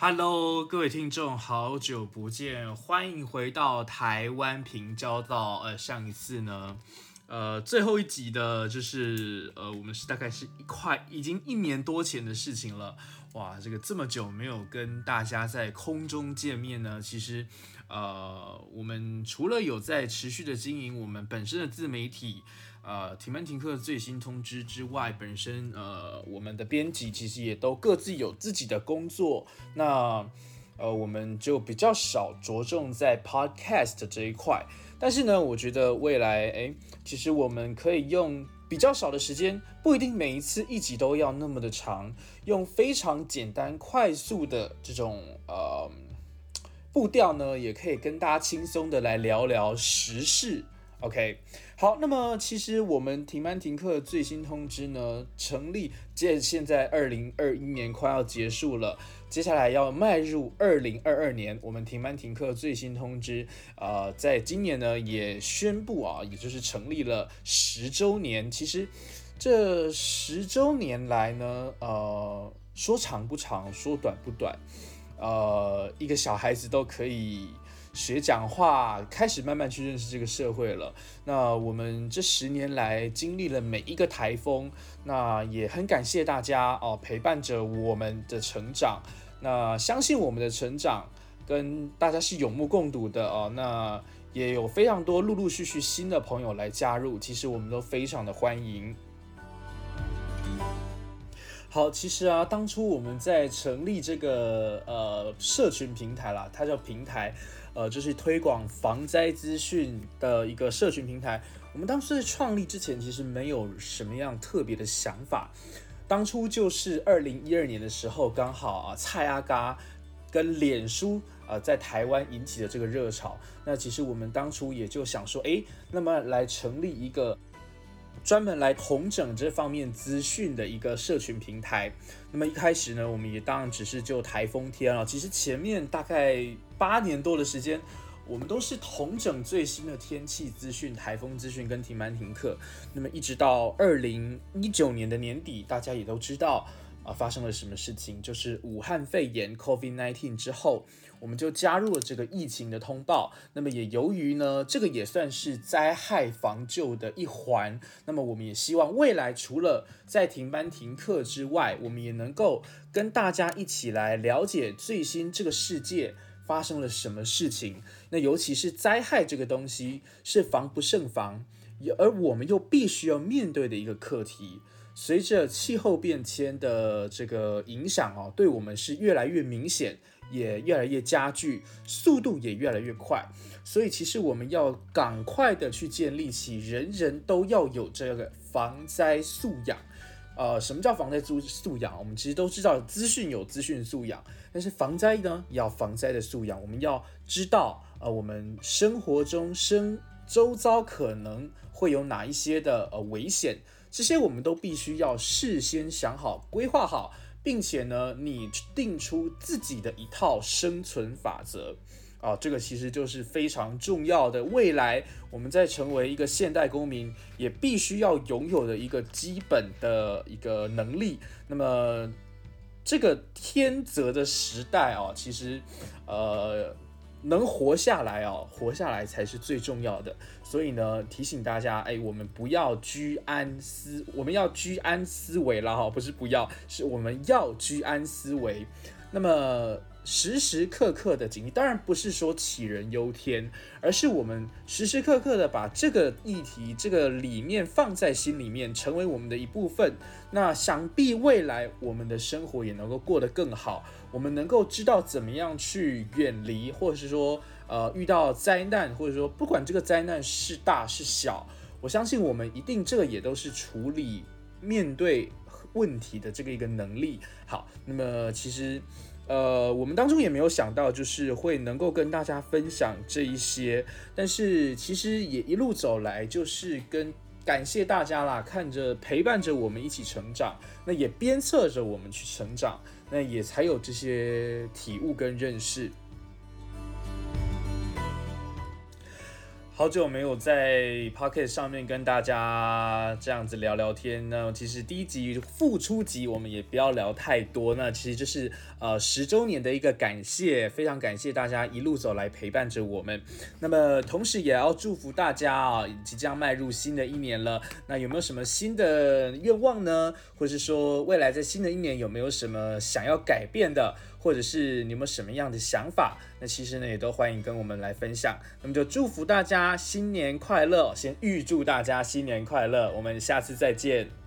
Hello，各位听众，好久不见，欢迎回到台湾平交道。呃，上一次呢，呃，最后一集的，就是呃，我们是大概是一块已经一年多前的事情了。哇，这个这么久没有跟大家在空中见面呢，其实，呃，我们除了有在持续的经营我们本身的自媒体。呃，停班停课的最新通知之外，本身呃，我们的编辑其实也都各自有自己的工作，那呃，我们就比较少着重在 podcast 这一块。但是呢，我觉得未来，哎，其实我们可以用比较少的时间，不一定每一次一集都要那么的长，用非常简单快速的这种呃步调呢，也可以跟大家轻松的来聊聊时事。OK，好，那么其实我们停班停课最新通知呢，成立，借现在二零二一年快要结束了，接下来要迈入二零二二年，我们停班停课最新通知，呃，在今年呢也宣布啊，也就是成立了十周年。其实这十周年来呢，呃，说长不长，说短不短，呃，一个小孩子都可以。学讲话，开始慢慢去认识这个社会了。那我们这十年来经历了每一个台风，那也很感谢大家哦，陪伴着我们的成长。那相信我们的成长跟大家是有目共睹的哦。那也有非常多陆陆续续新的朋友来加入，其实我们都非常的欢迎。好，其实啊，当初我们在成立这个呃社群平台啦，它叫平台。呃，就是推广防灾资讯的一个社群平台。我们当时在创立之前，其实没有什么样特别的想法。当初就是二零一二年的时候，刚好啊，蔡阿嘎跟脸书呃在台湾引起的这个热潮。那其实我们当初也就想说，哎，那么来成立一个。专门来统整这方面资讯的一个社群平台。那么一开始呢，我们也当然只是就台风天了。其实前面大概八年多的时间，我们都是统整最新的天气资讯、台风资讯跟停班停课。那么一直到二零一九年的年底，大家也都知道。啊，发生了什么事情？就是武汉肺炎 （COVID-19） 之后，我们就加入了这个疫情的通报。那么也由于呢，这个也算是灾害防救的一环。那么我们也希望未来除了在停班停课之外，我们也能够跟大家一起来了解最新这个世界发生了什么事情。那尤其是灾害这个东西是防不胜防，而我们又必须要面对的一个课题。随着气候变迁的这个影响哦，对我们是越来越明显，也越来越加剧，速度也越来越快。所以，其实我们要赶快的去建立起人人都要有这个防灾素养。呃，什么叫防灾素素养？我们其实都知道，资讯有资讯素养，但是防灾呢，要防灾的素养。我们要知道，呃，我们生活中生周遭可能会有哪一些的呃危险。这些我们都必须要事先想好、规划好，并且呢，你定出自己的一套生存法则啊，这个其实就是非常重要的。未来我们在成为一个现代公民，也必须要拥有的一个基本的一个能力。那么，这个天择的时代啊，其实，呃。能活下来哦，活下来才是最重要的。所以呢，提醒大家，哎，我们不要居安思，我们要居安思危了哈，不是不要，是我们要居安思危。那么。时时刻刻的警惕，当然不是说杞人忧天，而是我们时时刻刻的把这个议题、这个理念放在心里面，成为我们的一部分。那想必未来我们的生活也能够过得更好，我们能够知道怎么样去远离，或者是说，呃，遇到灾难，或者说不管这个灾难是大是小，我相信我们一定这个也都是处理面对问题的这个一个能力。好，那么其实。呃，我们当中也没有想到，就是会能够跟大家分享这一些，但是其实也一路走来，就是跟感谢大家啦，看着陪伴着我们一起成长，那也鞭策着我们去成长，那也才有这些体悟跟认识。好久没有在 Pocket 上面跟大家这样子聊聊天。那其实第一集复出集我们也不要聊太多。那其实就是呃十周年的一个感谢，非常感谢大家一路走来陪伴着我们。那么同时也要祝福大家啊，即将迈入新的一年了。那有没有什么新的愿望呢？或是说未来在新的一年有没有什么想要改变的？或者是你们什么样的想法？那其实呢，也都欢迎跟我们来分享。那么就祝福大家新年快乐，先预祝大家新年快乐。我们下次再见。